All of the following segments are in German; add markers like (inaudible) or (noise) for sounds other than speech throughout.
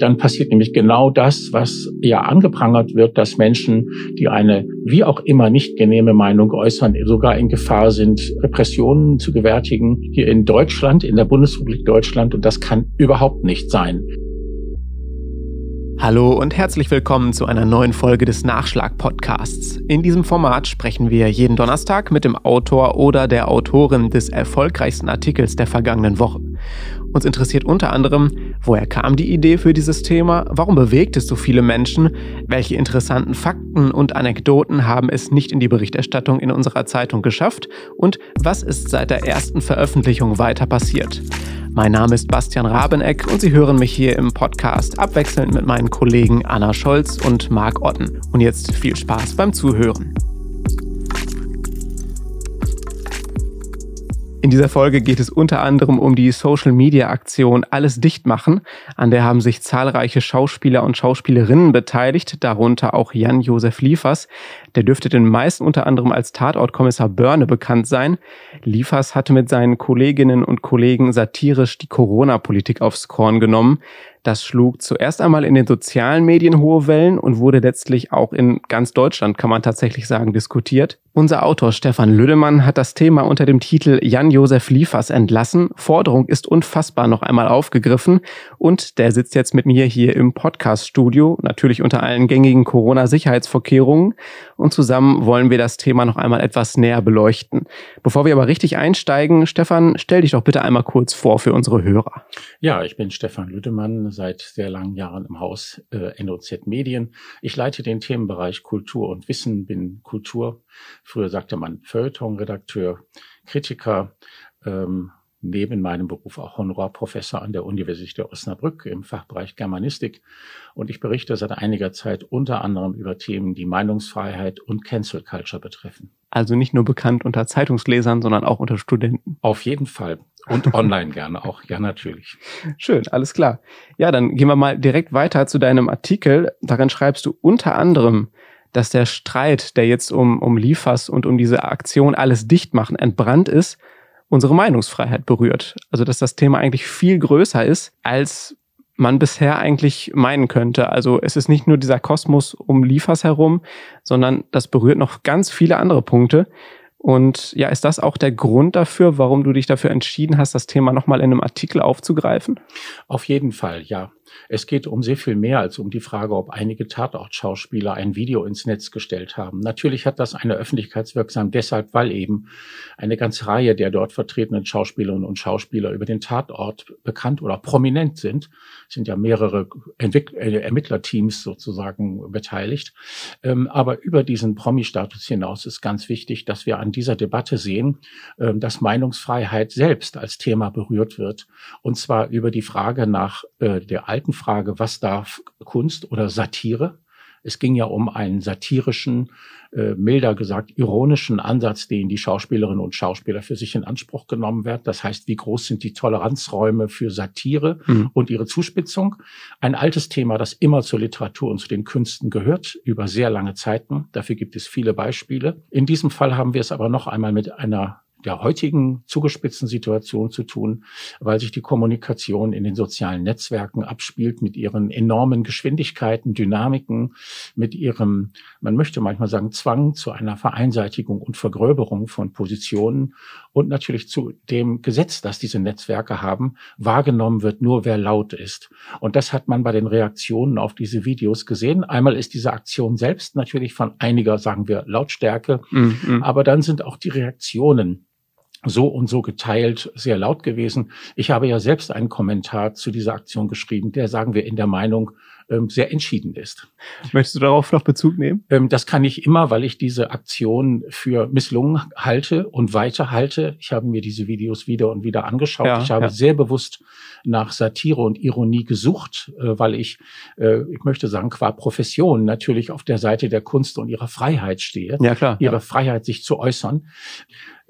dann passiert nämlich genau das, was ja angeprangert wird, dass Menschen, die eine wie auch immer nicht genehme Meinung äußern, sogar in Gefahr sind, Repressionen zu gewärtigen hier in Deutschland, in der Bundesrepublik Deutschland. Und das kann überhaupt nicht sein. Hallo und herzlich willkommen zu einer neuen Folge des Nachschlag-Podcasts. In diesem Format sprechen wir jeden Donnerstag mit dem Autor oder der Autorin des erfolgreichsten Artikels der vergangenen Woche. Uns interessiert unter anderem, woher kam die Idee für dieses Thema, warum bewegt es so viele Menschen, welche interessanten Fakten und Anekdoten haben es nicht in die Berichterstattung in unserer Zeitung geschafft und was ist seit der ersten Veröffentlichung weiter passiert. Mein Name ist Bastian Rabeneck und Sie hören mich hier im Podcast abwechselnd mit meinen Kollegen Anna Scholz und Marc Otten. Und jetzt viel Spaß beim Zuhören. In dieser Folge geht es unter anderem um die Social-Media-Aktion Alles dicht machen. An der haben sich zahlreiche Schauspieler und Schauspielerinnen beteiligt, darunter auch Jan-Josef Liefers. Der dürfte den meisten unter anderem als Tatortkommissar Börne bekannt sein. Liefers hatte mit seinen Kolleginnen und Kollegen satirisch die Corona-Politik aufs Korn genommen. Das schlug zuerst einmal in den sozialen Medien hohe Wellen und wurde letztlich auch in ganz Deutschland, kann man tatsächlich sagen, diskutiert. Unser Autor Stefan Lüdemann hat das Thema unter dem Titel Jan-Josef Liefers entlassen. Forderung ist unfassbar noch einmal aufgegriffen und der sitzt jetzt mit mir hier im Podcast-Studio, natürlich unter allen gängigen Corona-Sicherheitsvorkehrungen und zusammen wollen wir das Thema noch einmal etwas näher beleuchten. Bevor wir aber richtig einsteigen, Stefan, stell dich doch bitte einmal kurz vor für unsere Hörer. Ja, ich bin Stefan Lüdemann, seit sehr langen Jahren im Haus äh, NOZ Medien. Ich leite den Themenbereich Kultur und Wissen, bin Kultur Früher sagte man Feuilleton-Redakteur, Kritiker, ähm, neben meinem Beruf auch Honorarprofessor an der Universität Osnabrück im Fachbereich Germanistik. Und ich berichte seit einiger Zeit unter anderem über Themen, die Meinungsfreiheit und Cancel Culture betreffen. Also nicht nur bekannt unter Zeitungslesern, sondern auch unter Studenten. Auf jeden Fall. Und (laughs) online gerne auch. Ja, natürlich. Schön, alles klar. Ja, dann gehen wir mal direkt weiter zu deinem Artikel. Darin schreibst du unter anderem, dass der Streit, der jetzt um, um Liefers und um diese Aktion alles dicht machen entbrannt ist, unsere Meinungsfreiheit berührt. Also dass das Thema eigentlich viel größer ist, als man bisher eigentlich meinen könnte. Also es ist nicht nur dieser Kosmos um Liefers herum, sondern das berührt noch ganz viele andere Punkte. Und ja, ist das auch der Grund dafür, warum du dich dafür entschieden hast, das Thema nochmal in einem Artikel aufzugreifen? Auf jeden Fall, ja. Es geht um sehr viel mehr als um die Frage, ob einige Tatortschauspieler ein Video ins Netz gestellt haben. Natürlich hat das eine Öffentlichkeitswirksam deshalb, weil eben eine ganze Reihe der dort vertretenen Schauspielerinnen und Schauspieler über den Tatort bekannt oder prominent sind. Es sind ja mehrere Entwick äh, Ermittlerteams sozusagen beteiligt. Ähm, aber über diesen Promi-Status hinaus ist ganz wichtig, dass wir an dieser Debatte sehen, äh, dass Meinungsfreiheit selbst als Thema berührt wird. Und zwar über die Frage nach äh, der alten Frage, was darf Kunst oder Satire? Es ging ja um einen satirischen, äh, milder gesagt, ironischen Ansatz, den die Schauspielerinnen und Schauspieler für sich in Anspruch genommen werden. Das heißt, wie groß sind die Toleranzräume für Satire mhm. und ihre Zuspitzung? Ein altes Thema, das immer zur Literatur und zu den Künsten gehört, über sehr lange Zeiten. Dafür gibt es viele Beispiele. In diesem Fall haben wir es aber noch einmal mit einer der heutigen zugespitzten Situation zu tun, weil sich die Kommunikation in den sozialen Netzwerken abspielt mit ihren enormen Geschwindigkeiten, Dynamiken, mit ihrem, man möchte manchmal sagen, Zwang zu einer Vereinseitigung und Vergröberung von Positionen und natürlich zu dem Gesetz, das diese Netzwerke haben, wahrgenommen wird nur wer laut ist. Und das hat man bei den Reaktionen auf diese Videos gesehen. Einmal ist diese Aktion selbst natürlich von einiger, sagen wir, Lautstärke, mhm. aber dann sind auch die Reaktionen so und so geteilt, sehr laut gewesen. Ich habe ja selbst einen Kommentar zu dieser Aktion geschrieben, der, sagen wir, in der Meinung sehr entschieden ist. Möchtest du darauf noch Bezug nehmen? Ähm, das kann ich immer, weil ich diese Aktion für misslungen halte und weiterhalte. Ich habe mir diese Videos wieder und wieder angeschaut. Ja, ich habe ja. sehr bewusst nach Satire und Ironie gesucht, äh, weil ich, äh, ich möchte sagen, qua Profession natürlich auf der Seite der Kunst und ihrer Freiheit stehe. Ja, klar. Ihre ja. Freiheit, sich zu äußern.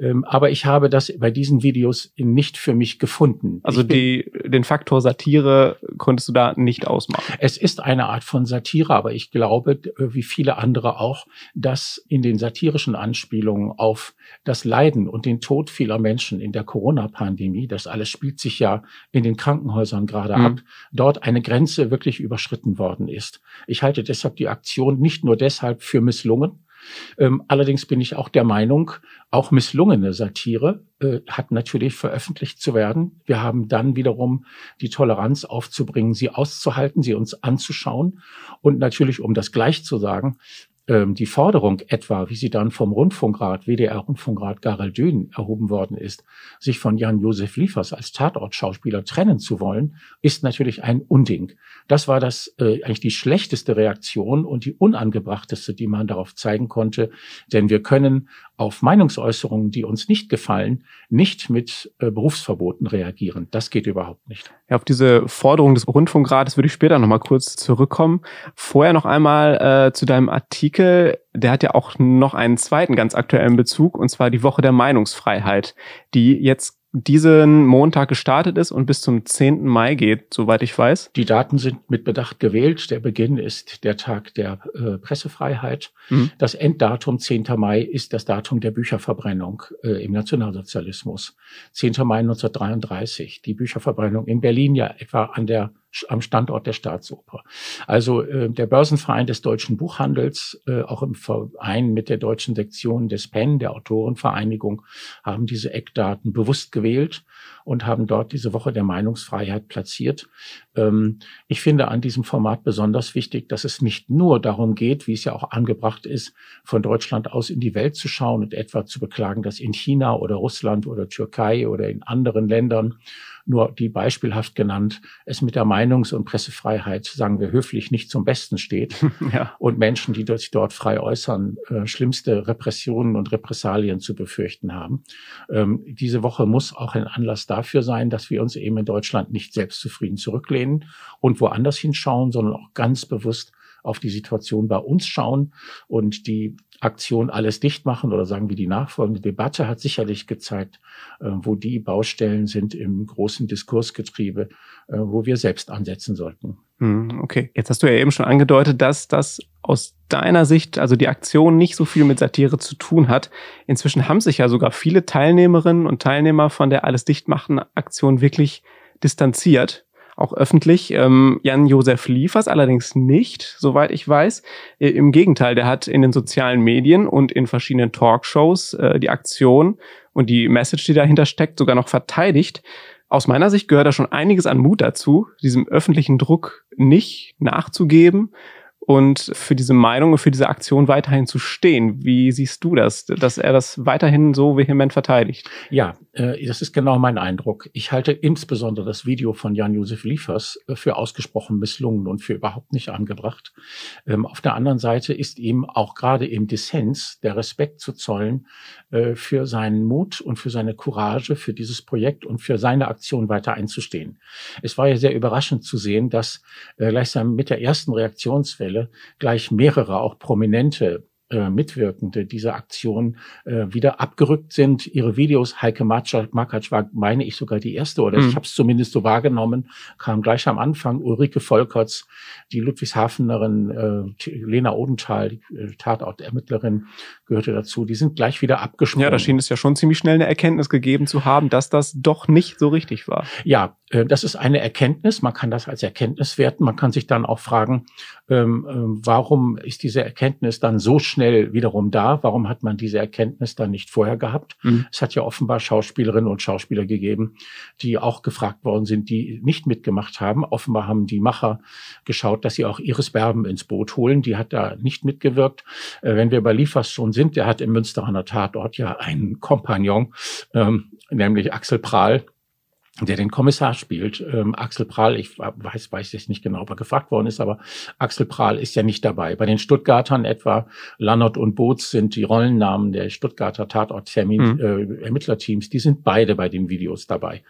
Ähm, aber ich habe das bei diesen Videos nicht für mich gefunden. Also die, den Faktor Satire konntest du da nicht ausmachen. Es ist ist eine Art von Satire, aber ich glaube, wie viele andere auch, dass in den satirischen Anspielungen auf das Leiden und den Tod vieler Menschen in der Corona-Pandemie, das alles spielt sich ja in den Krankenhäusern gerade mhm. ab, dort eine Grenze wirklich überschritten worden ist. Ich halte deshalb die Aktion nicht nur deshalb für misslungen, ähm, allerdings bin ich auch der Meinung, auch misslungene Satire äh, hat natürlich veröffentlicht zu werden. Wir haben dann wiederum die Toleranz aufzubringen, sie auszuhalten, sie uns anzuschauen und natürlich, um das gleich zu sagen, ähm, die Forderung etwa, wie sie dann vom Rundfunkrat, WDR-Rundfunkrat Garel Dün erhoben worden ist, sich von Jan-Josef Liefers als Tatortschauspieler trennen zu wollen, ist natürlich ein Unding. Das war das äh, eigentlich die schlechteste Reaktion und die unangebrachteste, die man darauf zeigen konnte, denn wir können auf Meinungsäußerungen, die uns nicht gefallen, nicht mit äh, Berufsverboten reagieren. Das geht überhaupt nicht. Ja, auf diese Forderung des Rundfunkrates würde ich später nochmal kurz zurückkommen. Vorher noch einmal äh, zu deinem Artikel. Der hat ja auch noch einen zweiten ganz aktuellen Bezug, und zwar die Woche der Meinungsfreiheit, die jetzt diesen Montag gestartet ist und bis zum 10. Mai geht, soweit ich weiß. Die Daten sind mit Bedacht gewählt. Der Beginn ist der Tag der äh, Pressefreiheit. Mhm. Das Enddatum 10. Mai ist das Datum der Bücherverbrennung äh, im Nationalsozialismus. 10. Mai 1933. Die Bücherverbrennung in Berlin ja etwa an der am Standort der Staatsoper. Also äh, der Börsenverein des deutschen Buchhandels, äh, auch im Verein mit der deutschen Sektion des PEN, der Autorenvereinigung, haben diese Eckdaten bewusst gewählt und haben dort diese Woche der Meinungsfreiheit platziert. Ähm, ich finde an diesem Format besonders wichtig, dass es nicht nur darum geht, wie es ja auch angebracht ist, von Deutschland aus in die Welt zu schauen und etwa zu beklagen, dass in China oder Russland oder Türkei oder in anderen Ländern nur die beispielhaft genannt, es mit der Meinungs- und Pressefreiheit, sagen wir höflich, nicht zum Besten steht. (laughs) ja. Und Menschen, die sich dort frei äußern, äh, schlimmste Repressionen und Repressalien zu befürchten haben. Ähm, diese Woche muss auch ein Anlass dafür sein, dass wir uns eben in Deutschland nicht selbstzufrieden zurücklehnen und woanders hinschauen, sondern auch ganz bewusst auf die Situation bei uns schauen und die Aktion alles dicht machen oder sagen wir die nachfolgende Debatte hat sicherlich gezeigt, äh, wo die Baustellen sind im großen Diskursgetriebe, äh, wo wir selbst ansetzen sollten. Hm, okay, jetzt hast du ja eben schon angedeutet, dass das aus deiner Sicht, also die Aktion nicht so viel mit Satire zu tun hat. Inzwischen haben sich ja sogar viele Teilnehmerinnen und Teilnehmer von der Alles dicht machen Aktion wirklich distanziert auch öffentlich. Ähm, Jan-Josef Liefers allerdings nicht, soweit ich weiß. Äh, Im Gegenteil, der hat in den sozialen Medien und in verschiedenen Talkshows äh, die Aktion und die Message, die dahinter steckt, sogar noch verteidigt. Aus meiner Sicht gehört da schon einiges an Mut dazu, diesem öffentlichen Druck nicht nachzugeben und für diese Meinung und für diese Aktion weiterhin zu stehen. Wie siehst du das, dass er das weiterhin so vehement verteidigt? Ja, das ist genau mein Eindruck. Ich halte insbesondere das Video von Jan-Josef Liefers äh, für ausgesprochen misslungen und für überhaupt nicht angebracht. Ähm, auf der anderen Seite ist ihm auch gerade im Dissens der Respekt zu zollen äh, für seinen Mut und für seine Courage für dieses Projekt und für seine Aktion weiter einzustehen. Es war ja sehr überraschend zu sehen, dass gleichsam mit der ersten Reaktionswelle gleich mehrere, auch prominente äh, Mitwirkende dieser Aktion äh, wieder abgerückt sind. Ihre Videos, Heike Makatsch war, meine ich, sogar die erste, oder mhm. ich habe es zumindest so wahrgenommen, kam gleich am Anfang Ulrike Volkerts, die Ludwigshafenerin, äh, Lena Odenthal, die äh, Tatortermittlerin, gehörte dazu. Die sind gleich wieder abgesprungen. Ja, da schien es ja schon ziemlich schnell eine Erkenntnis gegeben zu haben, dass das doch nicht so richtig war. Ja, das ist eine Erkenntnis. Man kann das als Erkenntnis werten. Man kann sich dann auch fragen, ähm, äh, warum ist diese Erkenntnis dann so schnell wiederum da? Warum hat man diese Erkenntnis dann nicht vorher gehabt? Mhm. Es hat ja offenbar Schauspielerinnen und Schauspieler gegeben, die auch gefragt worden sind, die nicht mitgemacht haben. Offenbar haben die Macher geschaut, dass sie auch Iris Berben ins Boot holen. Die hat da nicht mitgewirkt. Äh, wenn wir bei Liefers schon sind, sind. Der hat im Münsteraner Tatort ja einen Kompagnon, ähm, nämlich Axel Prahl, der den Kommissar spielt. Ähm, Axel Prahl, ich weiß, weiß jetzt nicht genau, ob er gefragt worden ist, aber Axel Prahl ist ja nicht dabei. Bei den Stuttgartern etwa, Lannert und Boots sind die Rollennamen der Stuttgarter Tatort-Termin, mhm. äh, Ermittlerteams, die sind beide bei den Videos dabei.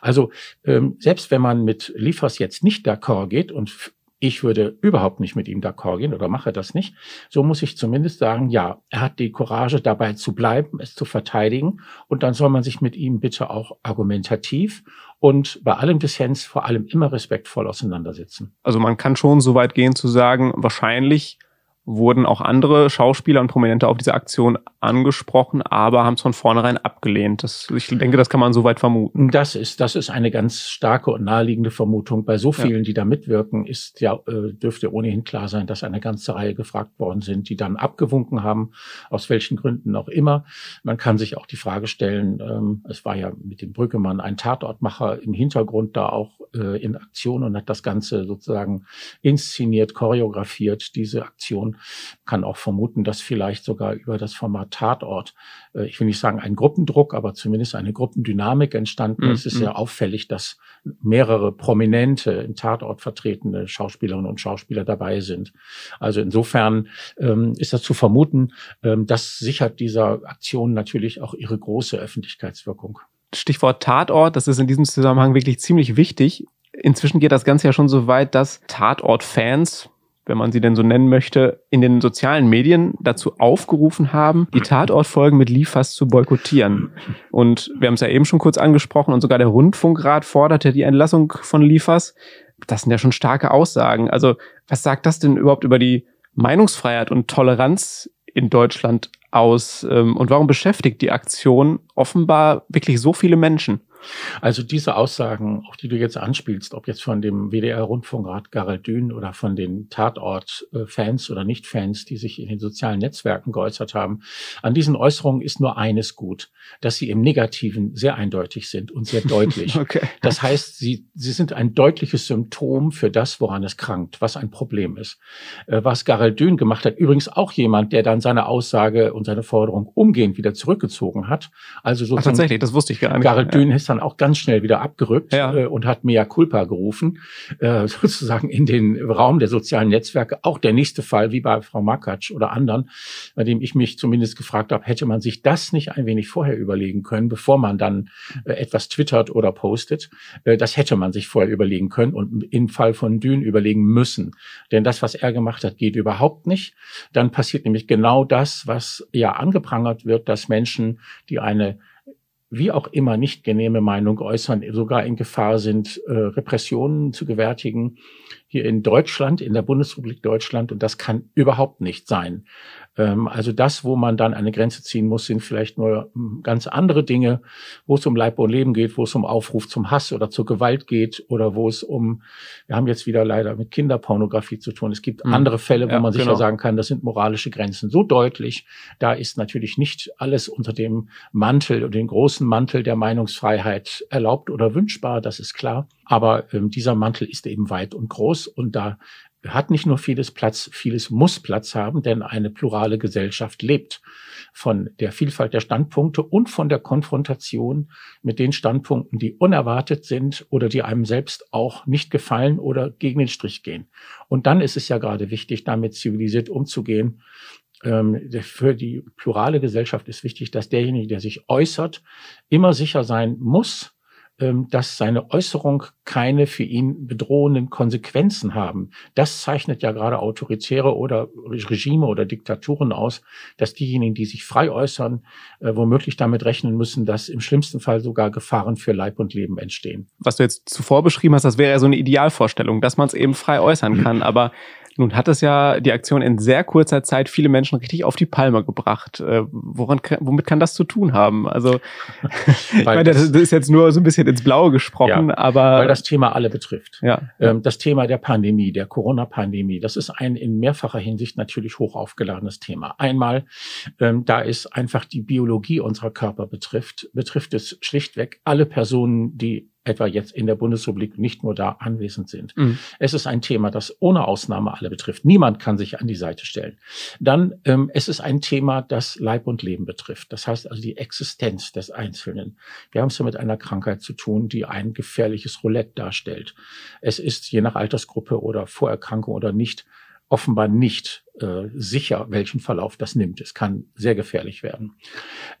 Also ähm, selbst wenn man mit Liefers jetzt nicht d'accord geht und ich würde überhaupt nicht mit ihm d'accord gehen oder mache das nicht, so muss ich zumindest sagen, ja, er hat die Courage dabei zu bleiben, es zu verteidigen und dann soll man sich mit ihm bitte auch argumentativ und bei allem Dissens vor allem immer respektvoll auseinandersetzen. Also man kann schon so weit gehen zu sagen, wahrscheinlich wurden auch andere Schauspieler und Prominente auf diese Aktion angesprochen, aber haben es von vornherein abgelehnt. Das, ich denke, das kann man soweit vermuten. Das ist, das ist eine ganz starke und naheliegende Vermutung. Bei so vielen, ja. die da mitwirken, ist ja, äh, dürfte ohnehin klar sein, dass eine ganze Reihe gefragt worden sind, die dann abgewunken haben, aus welchen Gründen auch immer. Man kann sich auch die Frage stellen, ähm, es war ja mit dem Brückemann ein Tatortmacher im Hintergrund da auch äh, in Aktion und hat das Ganze sozusagen inszeniert, choreografiert, diese Aktion. Kann auch vermuten, dass vielleicht sogar über das Format Tatort, äh, ich will nicht sagen ein Gruppendruck, aber zumindest eine Gruppendynamik entstanden. Mhm. Es ist sehr mhm. auffällig, dass mehrere prominente im Tatort vertretene Schauspielerinnen und Schauspieler dabei sind. Also insofern ähm, ist das zu vermuten, ähm, das sichert dieser Aktion natürlich auch ihre große Öffentlichkeitswirkung. Stichwort Tatort, das ist in diesem Zusammenhang wirklich ziemlich wichtig. Inzwischen geht das Ganze ja schon so weit, dass Tatort-Fans, wenn man sie denn so nennen möchte, in den sozialen Medien dazu aufgerufen haben, die Tatortfolgen mit Liefers zu boykottieren. Und wir haben es ja eben schon kurz angesprochen und sogar der Rundfunkrat forderte die Entlassung von Liefers. Das sind ja schon starke Aussagen. Also was sagt das denn überhaupt über die Meinungsfreiheit und Toleranz in Deutschland aus? Ähm, und warum beschäftigt die Aktion offenbar wirklich so viele Menschen? Also diese Aussagen, auch die du jetzt anspielst, ob jetzt von dem WDR-Rundfunkrat Garald Dün oder von den Tatort-Fans oder Nicht-Fans, die sich in den sozialen Netzwerken geäußert haben, an diesen Äußerungen ist nur eines gut, dass sie im Negativen sehr eindeutig sind und sehr deutlich. (laughs) okay. Das heißt, sie, sie sind ein deutliches Symptom für das, woran es krankt, was ein Problem ist. Äh, was Garald Dün gemacht hat, übrigens auch jemand, der dann seine Aussage und seine Forderung umgehend wieder zurückgezogen hat. Also sozusagen, Ach, tatsächlich, das wusste ich gar nicht. Garald Dün ist dann auch ganz schnell wieder abgerückt ja. äh, und hat Mea Culpa gerufen, äh, (laughs) sozusagen in den Raum der sozialen Netzwerke. Auch der nächste Fall, wie bei Frau Makatsch oder anderen, bei dem ich mich zumindest gefragt habe, hätte man sich das nicht ein wenig vorher überlegen können, bevor man dann äh, etwas twittert oder postet. Äh, das hätte man sich vorher überlegen können und im Fall von Dün überlegen müssen. Denn das, was er gemacht hat, geht überhaupt nicht. Dann passiert nämlich genau das, was ja angeprangert wird, dass Menschen, die eine wie auch immer nicht genehme Meinung äußern, sogar in Gefahr sind, äh, Repressionen zu gewärtigen hier in Deutschland, in der Bundesrepublik Deutschland. Und das kann überhaupt nicht sein. Ähm, also das, wo man dann eine Grenze ziehen muss, sind vielleicht nur hm, ganz andere Dinge, wo es um Leib und Leben geht, wo es um Aufruf zum Hass oder zur Gewalt geht oder wo es um, wir haben jetzt wieder leider mit Kinderpornografie zu tun. Es gibt mhm. andere Fälle, wo ja, man sicher genau. sagen kann, das sind moralische Grenzen so deutlich. Da ist natürlich nicht alles unter dem Mantel und dem großen Mantel der Meinungsfreiheit erlaubt oder wünschbar, das ist klar. Aber ähm, dieser Mantel ist eben weit und groß und da hat nicht nur vieles Platz, vieles muss Platz haben, denn eine plurale Gesellschaft lebt von der Vielfalt der Standpunkte und von der Konfrontation mit den Standpunkten, die unerwartet sind oder die einem selbst auch nicht gefallen oder gegen den Strich gehen. Und dann ist es ja gerade wichtig, damit zivilisiert umzugehen. Ähm, für die plurale Gesellschaft ist wichtig, dass derjenige, der sich äußert, immer sicher sein muss, dass seine Äußerung keine für ihn bedrohenden Konsequenzen haben. Das zeichnet ja gerade autoritäre oder Regime oder Diktaturen aus, dass diejenigen, die sich frei äußern, äh, womöglich damit rechnen müssen, dass im schlimmsten Fall sogar Gefahren für Leib und Leben entstehen. Was du jetzt zuvor beschrieben hast, das wäre ja so eine Idealvorstellung, dass man es eben frei äußern kann. Aber nun hat es ja die Aktion in sehr kurzer Zeit viele Menschen richtig auf die Palme gebracht. Äh, woran, womit kann das zu tun haben? Also, (laughs) ich meine, das, das, ist jetzt nur so ein bisschen ins Blaue gesprochen, ja, aber. Weil das Thema alle betrifft. Ja. Ähm, das Thema der Pandemie, der Corona-Pandemie, das ist ein in mehrfacher Hinsicht natürlich hoch aufgeladenes Thema. Einmal, ähm, da es einfach die Biologie unserer Körper betrifft, betrifft es schlichtweg alle Personen, die etwa jetzt in der Bundesrepublik nicht nur da anwesend sind. Mhm. Es ist ein Thema, das ohne Ausnahme alle betrifft. Niemand kann sich an die Seite stellen. Dann, ähm, es ist ein Thema, das Leib und Leben betrifft. Das heißt also die Existenz des Einzelnen. Wir haben es ja mit einer Krankheit zu tun, die ein gefährliches Roulette darstellt. Es ist je nach Altersgruppe oder Vorerkrankung oder nicht offenbar nicht äh, sicher, welchen Verlauf das nimmt. Es kann sehr gefährlich werden.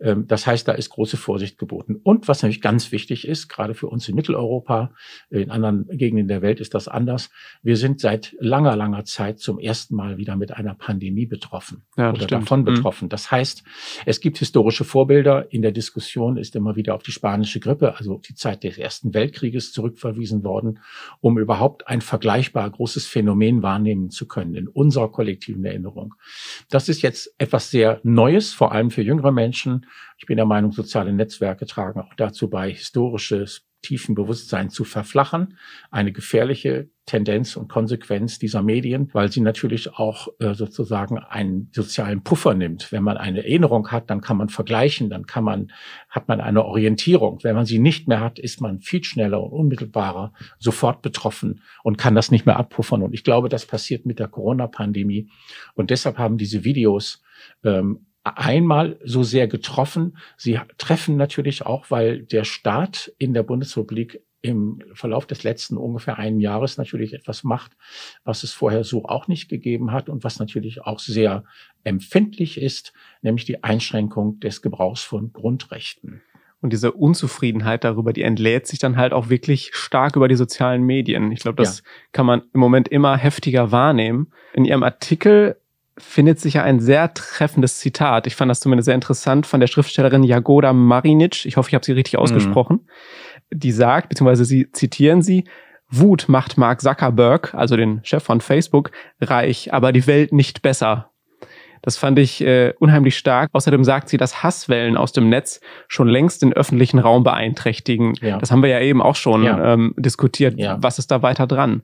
Ähm, das heißt, da ist große Vorsicht geboten. Und was natürlich ganz wichtig ist, gerade für uns in Mitteleuropa, in anderen Gegenden der Welt ist das anders. Wir sind seit langer, langer Zeit zum ersten Mal wieder mit einer Pandemie betroffen ja, oder stimmt. davon Mhm. betroffen. Das heißt, es gibt historische Vorbilder. In der Diskussion ist immer wieder auf die spanische Grippe, also die Zeit des Ersten Weltkrieges zurückverwiesen worden, um überhaupt ein vergleichbar großes Phänomen wahrnehmen zu können in unserer kollektiven Erinnerung. Das ist jetzt etwas sehr Neues, vor allem für jüngere Menschen. Ich bin der Meinung, soziale Netzwerke tragen auch dazu bei, historisches tiefen Bewusstsein zu verflachen. Eine gefährliche Tendenz und Konsequenz dieser Medien, weil sie natürlich auch äh, sozusagen einen sozialen Puffer nimmt. Wenn man eine Erinnerung hat, dann kann man vergleichen, dann kann man, hat man eine Orientierung. Wenn man sie nicht mehr hat, ist man viel schneller und unmittelbarer sofort betroffen und kann das nicht mehr abpuffern. Und ich glaube, das passiert mit der Corona-Pandemie. Und deshalb haben diese Videos ähm, einmal so sehr getroffen. Sie treffen natürlich auch, weil der Staat in der Bundesrepublik im Verlauf des letzten ungefähr einen Jahres natürlich etwas macht, was es vorher so auch nicht gegeben hat und was natürlich auch sehr empfindlich ist, nämlich die Einschränkung des Gebrauchs von Grundrechten. Und diese Unzufriedenheit darüber, die entlädt sich dann halt auch wirklich stark über die sozialen Medien. Ich glaube, das ja. kann man im Moment immer heftiger wahrnehmen. In Ihrem Artikel findet sich ja ein sehr treffendes Zitat. Ich fand das zumindest sehr interessant von der Schriftstellerin Jagoda Marinic. Ich hoffe, ich habe sie richtig ausgesprochen. Mhm. Die sagt, beziehungsweise sie zitieren sie, Wut macht Mark Zuckerberg, also den Chef von Facebook, reich, aber die Welt nicht besser. Das fand ich äh, unheimlich stark. Außerdem sagt sie, dass Hasswellen aus dem Netz schon längst den öffentlichen Raum beeinträchtigen. Ja. Das haben wir ja eben auch schon ja. ähm, diskutiert. Ja. Was ist da weiter dran?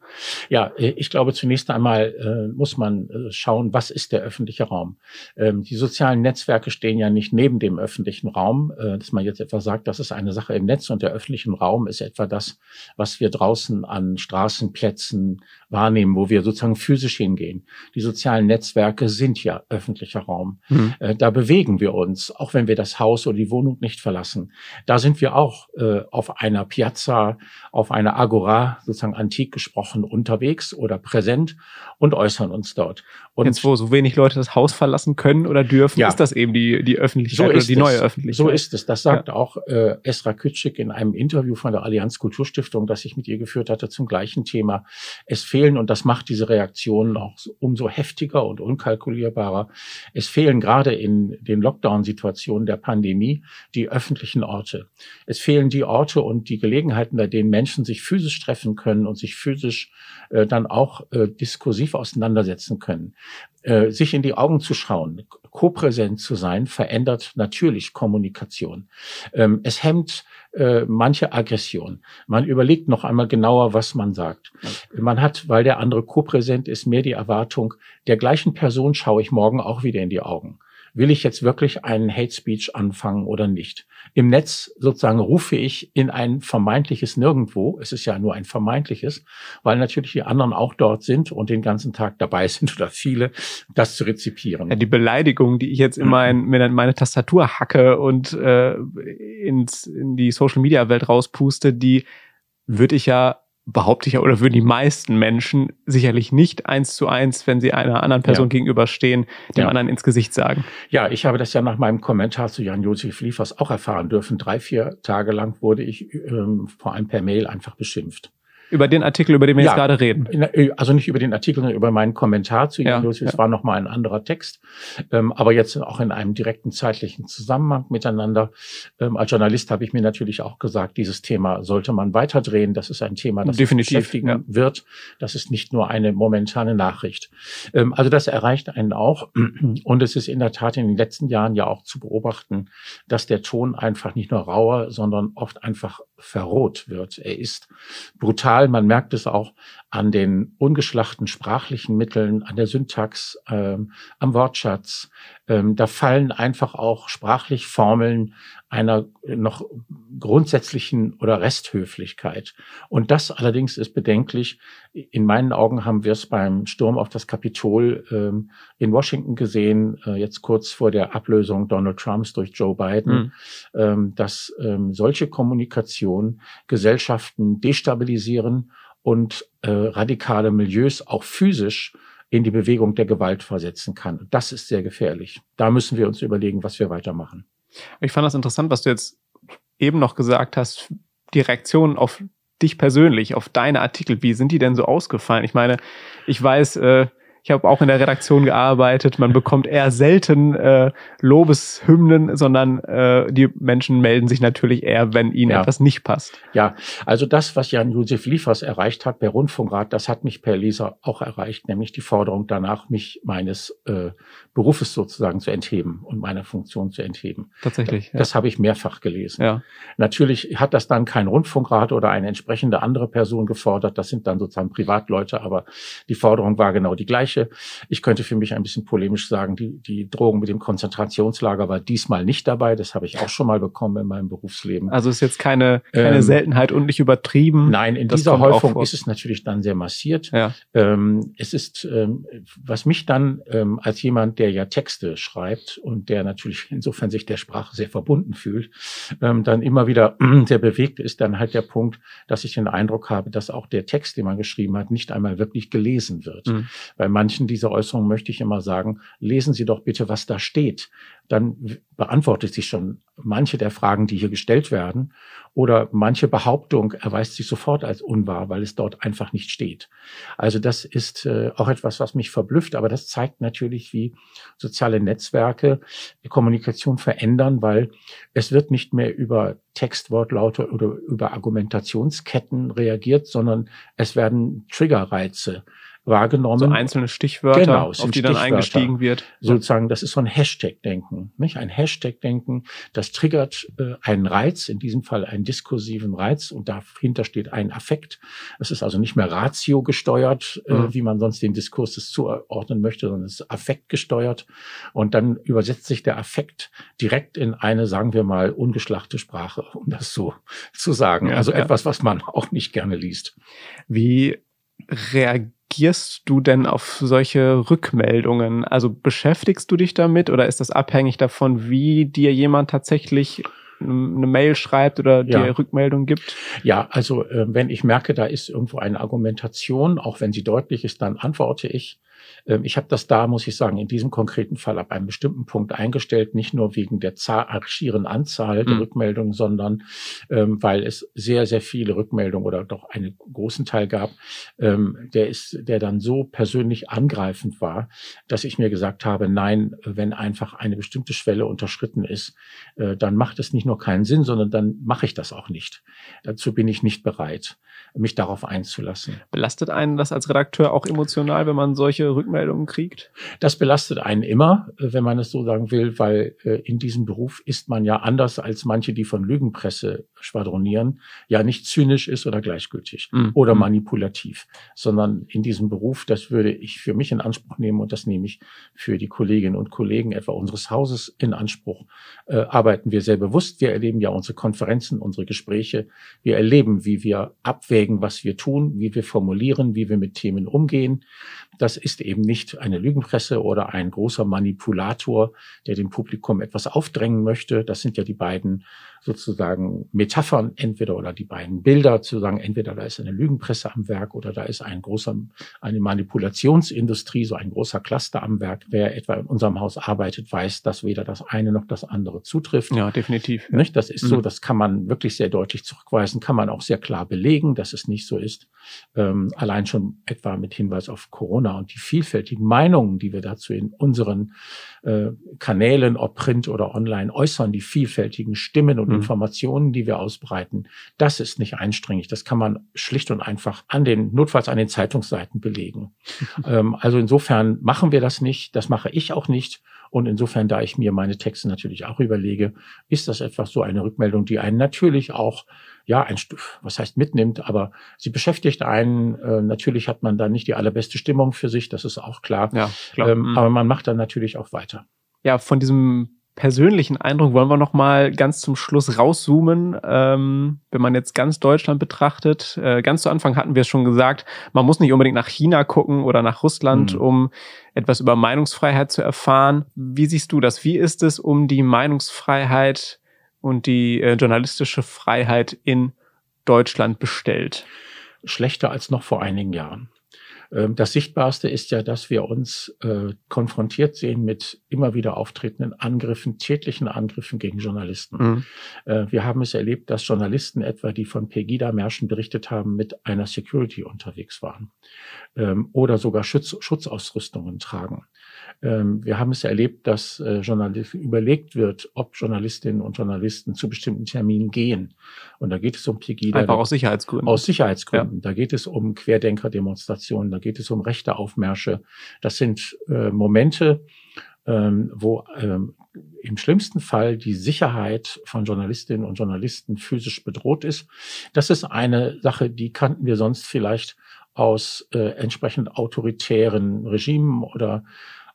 Ja, ich glaube, zunächst einmal äh, muss man äh, schauen, was ist der öffentliche Raum? Ähm, die sozialen Netzwerke stehen ja nicht neben dem öffentlichen Raum, äh, dass man jetzt etwa sagt, das ist eine Sache im Netz und der öffentliche Raum ist etwa das, was wir draußen an Straßenplätzen wahrnehmen, wo wir sozusagen physisch hingehen. Die sozialen Netzwerke sind ja öffentlich öffentlicher Raum. Mhm. Äh, da bewegen wir uns, auch wenn wir das Haus oder die Wohnung nicht verlassen. Da sind wir auch äh, auf einer Piazza, auf einer Agora, sozusagen antik gesprochen, unterwegs oder präsent und äußern uns dort. Und Jetzt, wo so wenig Leute das Haus verlassen können oder dürfen, ja. ist das eben die, die Öffentlichkeit so oder die es. neue Öffentlichkeit. So ist es. Das sagt ja. auch äh, Esra Kütschik in einem Interview von der Allianz Kulturstiftung, das ich mit ihr geführt hatte zum gleichen Thema. Es fehlen, und das macht diese Reaktionen auch umso heftiger und unkalkulierbarer, es fehlen gerade in den Lockdown-Situationen der Pandemie die öffentlichen Orte. Es fehlen die Orte und die Gelegenheiten, bei denen Menschen sich physisch treffen können und sich physisch äh, dann auch äh, diskursiv auseinandersetzen können. Äh, sich in die Augen zu schauen, kopräsent zu sein, verändert natürlich Kommunikation. Ähm, es hemmt äh, manche Aggression. Man überlegt noch einmal genauer, was man sagt. Man hat, weil der andere kopräsent ist, mehr die Erwartung, der gleichen Person schaue ich morgen auch wieder in die Augen will ich jetzt wirklich einen Hate Speech anfangen oder nicht? Im Netz sozusagen rufe ich in ein vermeintliches Nirgendwo, es ist ja nur ein vermeintliches, weil natürlich die anderen auch dort sind und den ganzen Tag dabei (laughs) sind oder viele, das zu rezipieren. Ja, die Beleidigung, die ich jetzt in, mein, in meine Tastatur hacke und äh, ins, in die Social Media Welt rauspuste, die würde ich ja behaupte ich ja, oder würden die meisten Menschen sicherlich nicht eins zu eins, wenn sie einer anderen Person ja. gegenüberstehen, dem ja. anderen ins Gesicht sagen. Ja, ich habe das ja nach meinem Kommentar zu Jan-Josef Liefers auch erfahren dürfen. Drei, vier Tage lang wurde ich ähm, vor allem per Mail einfach beschimpft. Über den Artikel, über den wir ja, jetzt gerade reden. Äh, also nicht über den Artikel, sondern über meinen Kommentar zu ja, Josius. Es ja. war nochmal ein anderer Text, ähm, aber jetzt auch in einem direkten zeitlichen Zusammenhang miteinander. Ähm, als Journalist habe ich mir natürlich auch gesagt, dieses Thema sollte man weiterdrehen. Das ist ein Thema, das Definitiv, beschäftigen ja. wird. Das ist nicht nur eine momentane Nachricht. Ähm, also das erreicht einen auch. Und es ist in der Tat in den letzten Jahren ja auch zu beobachten, dass der Ton einfach nicht nur rauer, sondern oft einfach verroht wird. Er ist brutal. Man merkt es auch an den ungeschlachten sprachlichen Mitteln, an der Syntax, ähm, am Wortschatz. Ähm, da fallen einfach auch sprachlich Formeln einer noch grundsätzlichen oder Resthöflichkeit. Und das allerdings ist bedenklich. In meinen Augen haben wir es beim Sturm auf das Kapitol ähm, in Washington gesehen, äh, jetzt kurz vor der Ablösung Donald Trumps durch Joe Biden, mhm. ähm, dass ähm, solche Kommunikation Gesellschaften destabilisieren und äh, radikale Milieus auch physisch in die Bewegung der Gewalt versetzen kann. Das ist sehr gefährlich. Da müssen wir uns überlegen, was wir weitermachen. Ich fand das interessant, was du jetzt eben noch gesagt hast, die Reaktion auf dich persönlich, auf deine Artikel. Wie sind die denn so ausgefallen? Ich meine, ich weiß, äh, ich habe auch in der Redaktion gearbeitet. Man bekommt eher selten äh, Lobeshymnen, sondern äh, die Menschen melden sich natürlich eher, wenn ihnen ja. etwas nicht passt. Ja, also das, was Jan-Josef Liefers erreicht hat per Rundfunkrat, das hat mich per Leser auch erreicht, nämlich die Forderung danach, mich meines äh, Berufes sozusagen zu entheben und meiner Funktion zu entheben. Tatsächlich. Ja. Das habe ich mehrfach gelesen. Ja. Natürlich hat das dann kein Rundfunkrat oder eine entsprechende andere Person gefordert. Das sind dann sozusagen Privatleute, aber die Forderung war genau die gleiche Bereiche. Ich könnte für mich ein bisschen polemisch sagen, die, die Drohung mit dem Konzentrationslager war diesmal nicht dabei. Das habe ich auch schon mal bekommen in meinem Berufsleben. Also ist jetzt keine, keine ähm, Seltenheit und nicht übertrieben. Nein, in das dieser Häufung ist es natürlich dann sehr massiert. Ja. Ähm, es ist, ähm, was mich dann ähm, als jemand, der ja Texte schreibt und der natürlich (laughs) insofern sich der Sprache sehr verbunden fühlt, ähm, dann immer wieder (clears throat) sehr bewegt ist, dann halt der Punkt, dass ich den Eindruck habe, dass auch der Text, den man geschrieben hat, nicht einmal wirklich gelesen wird. Mhm. Weil manchen dieser Äußerungen möchte ich immer sagen, lesen Sie doch bitte, was da steht. Dann beantwortet sich schon manche der Fragen, die hier gestellt werden. Oder manche Behauptung erweist sich sofort als unwahr, weil es dort einfach nicht steht. Also das ist äh, auch etwas, was mich verblüfft. Aber das zeigt natürlich, wie soziale Netzwerke die Kommunikation verändern, weil es wird nicht mehr über Textwortlaute oder über Argumentationsketten reagiert, sondern es werden Triggerreize wahrgenommen. So einzelne Stichwörter, genau, auf die dann eingestiegen wird. Sozusagen, das ist so ein Hashtag-Denken. Nicht? Ein Hashtag-Denken, das triggert äh, einen Reiz, in diesem Fall einen diskursiven Reiz und dahinter steht ein Affekt. Es ist also nicht mehr Ratio gesteuert, äh, mhm. wie man sonst den Diskurs das zuordnen möchte, sondern es ist Affekt gesteuert. Und dann übersetzt sich der Affekt direkt in eine, sagen wir mal, ungeschlachte Sprache, um das so zu sagen. Ja, also ja. etwas, was man auch nicht gerne liest. Wie reagiert reagierst du denn auf solche Rückmeldungen? Also beschäftigst du dich damit oder ist das abhängig davon, wie dir jemand tatsächlich eine Mail schreibt oder ja. dir Rückmeldung gibt? Ja, also äh, wenn ich merke, da ist irgendwo eine Argumentation, auch wenn sie deutlich ist, dann antworte ich. Ähm, ich habe das da, muss ich sagen, in diesem konkreten Fall ab einem bestimmten Punkt eingestellt, nicht nur wegen der schieren Anzahl der mhm. Rückmeldungen, sondern ähm, weil es sehr, sehr viele Rückmeldungen oder doch einen großen Teil gab, ähm, der ist, der dann so persönlich angreifend war, dass ich mir gesagt habe, nein, wenn einfach eine bestimmte Schwelle unterschritten ist, äh, dann macht es nicht nur keinen Sinn, sondern dann mache ich das auch nicht. Dazu bin ich nicht bereit mich darauf einzulassen. Belastet einen das als Redakteur auch emotional, wenn man solche Rückmeldungen kriegt? Das belastet einen immer, äh, wenn man es so sagen will, weil äh, in diesem Beruf ist man ja anders als manche, die von Lügenpresse schwadronieren, ja nicht zynisch ist oder gleichgültig mhm. oder mhm. manipulativ, sondern in diesem Beruf, das würde ich für mich in Anspruch nehmen und das nehme ich für die Kolleginnen und Kollegen etwa unseres Hauses in Anspruch, äh, arbeiten wir sehr bewusst. Wir erleben ja unsere Konferenzen, unsere Gespräche. Wir erleben, wie wir abwägen, was wir tun, wie wir formulieren, wie wir mit Themen umgehen. Das ist eben nicht eine Lügenpresse oder ein großer Manipulator, der dem Publikum etwas aufdrängen möchte. Das sind ja die beiden sozusagen Metaphern, entweder oder die beiden Bilder zu sagen, entweder da ist eine Lügenpresse am Werk oder da ist ein großer, eine Manipulationsindustrie, so ein großer Cluster am Werk. Wer etwa in unserem Haus arbeitet, weiß, dass weder das eine noch das andere zutrifft. Ja, definitiv. Nicht? Das ist mhm. so, das kann man wirklich sehr deutlich zurückweisen, kann man auch sehr klar belegen, dass es nicht so ist. Ähm, allein schon etwa mit Hinweis auf Corona und die vielfältigen Meinungen, die wir dazu in unseren äh, Kanälen, ob Print oder online, äußern, die vielfältigen Stimmen und mhm. Informationen, die wir ausbreiten, das ist nicht einstrengig. Das kann man schlicht und einfach an den, notfalls an den Zeitungsseiten belegen. (laughs) ähm, also insofern machen wir das nicht. Das mache ich auch nicht. Und insofern, da ich mir meine Texte natürlich auch überlege, ist das etwas so eine Rückmeldung, die einen natürlich auch, ja, ein, was heißt mitnimmt, aber sie beschäftigt einen. Äh, natürlich hat man da nicht die allerbeste Stimmung für sich, das ist auch klar. Ja, klar. Ähm, mhm. Aber man macht dann natürlich auch weiter. Ja, von diesem persönlichen Eindruck wollen wir noch mal ganz zum Schluss rauszoomen. Ähm, wenn man jetzt ganz Deutschland betrachtet, äh, ganz zu Anfang hatten wir es schon gesagt, man muss nicht unbedingt nach China gucken oder nach Russland, mhm. um etwas über Meinungsfreiheit zu erfahren. Wie siehst du das? Wie ist es um die Meinungsfreiheit und die äh, journalistische Freiheit in Deutschland bestellt? Schlechter als noch vor einigen Jahren. Ähm, das Sichtbarste ist ja, dass wir uns äh, konfrontiert sehen mit immer wieder auftretenden Angriffen, tätlichen Angriffen gegen Journalisten. Mhm. Äh, wir haben es erlebt, dass Journalisten etwa, die von Pegida-Märschen berichtet haben, mit einer Security unterwegs waren ähm, oder sogar Schutz, Schutzausrüstungen tragen. Ähm, wir haben es erlebt, dass äh, Journalisten überlegt wird, ob Journalistinnen und Journalisten zu bestimmten Terminen gehen. Und da geht es um Pegida. Einfach aus Sicherheitsgründen. Aus Sicherheitsgründen. Ja. Da geht es um Querdenkerdemonstrationen, da geht es um rechte Aufmärsche. Das sind äh, Momente, ähm, wo ähm, im schlimmsten Fall die Sicherheit von Journalistinnen und Journalisten physisch bedroht ist. Das ist eine Sache, die kannten wir sonst vielleicht aus äh, entsprechend autoritären Regimen oder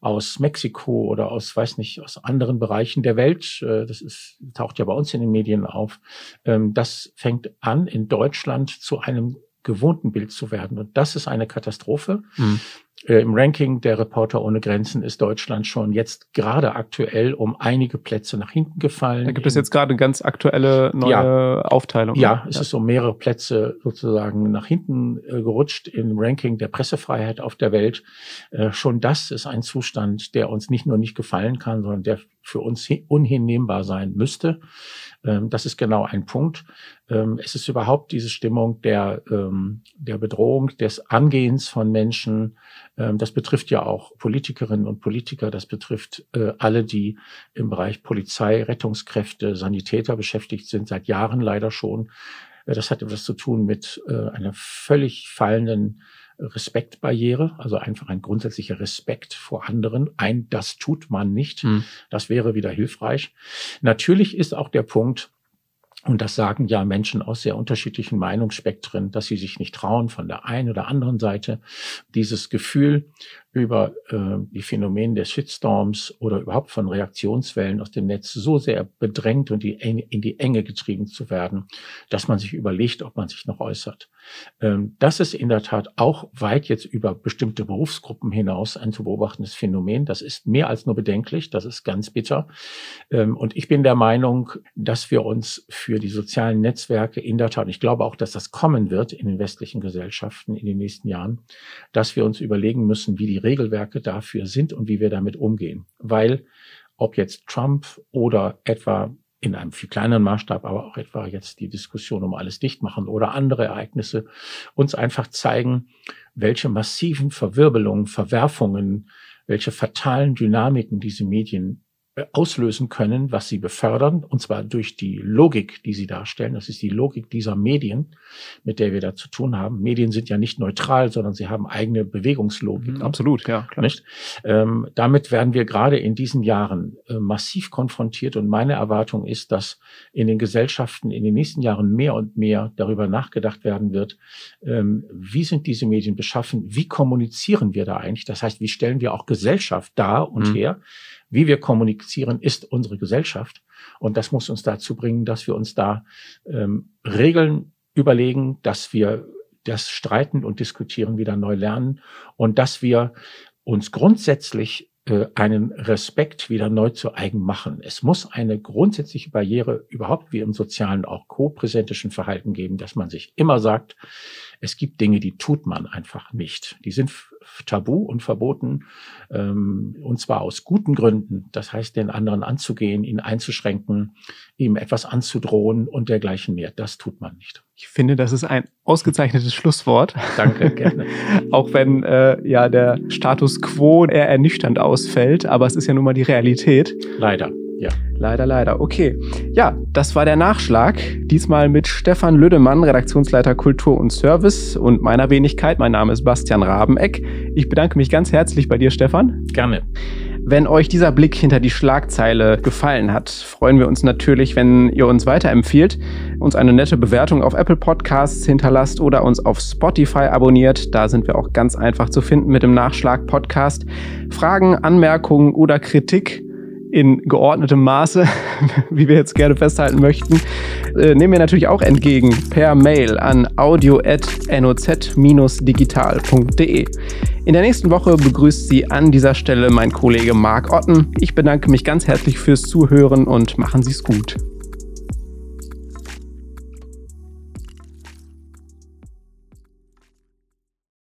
aus Mexiko oder aus, weiß nicht, aus anderen Bereichen der Welt. Äh, das ist, taucht ja bei uns in den Medien auf. Ähm, das fängt an, in Deutschland zu einem gewohnten Bild zu werden. Und das ist eine Katastrophe. Mhm. Äh, Im Ranking der Reporter ohne Grenzen ist Deutschland schon jetzt gerade aktuell um einige Plätze nach hinten gefallen. Da gibt es jetzt gerade eine ganz aktuelle neue ja, Aufteilung. Ja, es ja. ist um mehrere Plätze sozusagen nach hinten äh, gerutscht im Ranking der Pressefreiheit auf der Welt. Äh, schon das ist ein Zustand, der uns nicht nur nicht gefallen kann, sondern der für uns unhinnehmbar sein müsste. Ähm, das ist genau ein Punkt. Ähm, es ist überhaupt diese Stimmung der, ähm, der Bedrohung, des Angehens von Menschen. Das betrifft ja auch Politikerinnen und Politiker. Das betrifft äh, alle, die im Bereich Polizei, Rettungskräfte, Sanitäter beschäftigt sind, seit Jahren leider schon. Äh, das hat etwas zu tun mit äh, einer völlig fallenden Respektbarriere, also einfach ein grundsätzlicher Respekt vor anderen. Ein, das tut man nicht. Mhm. Das wäre wieder hilfreich. Natürlich ist auch der Punkt, und das sagen ja Menschen aus sehr unterschiedlichen Meinungsspektren, dass sie sich nicht trauen von der einen oder anderen Seite. Dieses Gefühl, über äh, die Phänomene des Shitstorms oder überhaupt von Reaktionswellen aus dem Netz so sehr bedrängt und die in die Enge getrieben zu werden, dass man sich überlegt, ob man sich noch äußert. Ähm, das ist in der Tat auch weit jetzt über bestimmte Berufsgruppen hinaus ein zu beobachtendes Phänomen. Das ist mehr als nur bedenklich, das ist ganz bitter. Ähm, und ich bin der Meinung, dass wir uns für die sozialen Netzwerke in der Tat, ich glaube auch, dass das kommen wird in den westlichen Gesellschaften in den nächsten Jahren, dass wir uns überlegen müssen, wie die Regelwerke dafür sind und wie wir damit umgehen. Weil ob jetzt Trump oder etwa in einem viel kleineren Maßstab, aber auch etwa jetzt die Diskussion um alles dicht machen oder andere Ereignisse uns einfach zeigen, welche massiven Verwirbelungen, Verwerfungen, welche fatalen Dynamiken diese Medien auslösen können, was sie befördern, und zwar durch die Logik, die sie darstellen. Das ist die Logik dieser Medien, mit der wir da zu tun haben. Medien sind ja nicht neutral, sondern sie haben eigene Bewegungslogik. Mhm, absolut, ja. Klar. Nicht? Ähm, damit werden wir gerade in diesen Jahren äh, massiv konfrontiert und meine Erwartung ist, dass in den Gesellschaften in den nächsten Jahren mehr und mehr darüber nachgedacht werden wird, ähm, wie sind diese Medien beschaffen, wie kommunizieren wir da eigentlich? Das heißt, wie stellen wir auch Gesellschaft dar und mhm. her? Wie wir kommunizieren, ist unsere Gesellschaft. Und das muss uns dazu bringen, dass wir uns da ähm, Regeln überlegen, dass wir das Streiten und Diskutieren wieder neu lernen und dass wir uns grundsätzlich äh, einen Respekt wieder neu zu eigen machen. Es muss eine grundsätzliche Barriere überhaupt wie im sozialen auch co-präsentischen Verhalten geben, dass man sich immer sagt, es gibt Dinge, die tut man einfach nicht. Die sind tabu und verboten, ähm, und zwar aus guten Gründen. Das heißt, den anderen anzugehen, ihn einzuschränken, ihm etwas anzudrohen und dergleichen mehr. Das tut man nicht. Ich finde, das ist ein ausgezeichnetes Schlusswort. Danke, (laughs) gerne. Auch wenn äh, ja der Status quo eher ernüchternd ausfällt, aber es ist ja nun mal die Realität. Leider. Ja. Leider, leider. Okay. Ja, das war der Nachschlag. Diesmal mit Stefan Lüdemann, Redaktionsleiter Kultur und Service und meiner Wenigkeit. Mein Name ist Bastian Rabeneck. Ich bedanke mich ganz herzlich bei dir, Stefan. Gerne. Wenn euch dieser Blick hinter die Schlagzeile gefallen hat, freuen wir uns natürlich, wenn ihr uns weiterempfiehlt, uns eine nette Bewertung auf Apple Podcasts hinterlasst oder uns auf Spotify abonniert. Da sind wir auch ganz einfach zu finden mit dem Nachschlag Podcast. Fragen, Anmerkungen oder Kritik in geordnetem Maße, (laughs) wie wir jetzt gerne festhalten möchten, äh, nehmen wir natürlich auch entgegen per Mail an audio.noz-digital.de. In der nächsten Woche begrüßt Sie an dieser Stelle mein Kollege Marc Otten. Ich bedanke mich ganz herzlich fürs Zuhören und machen Sie es gut.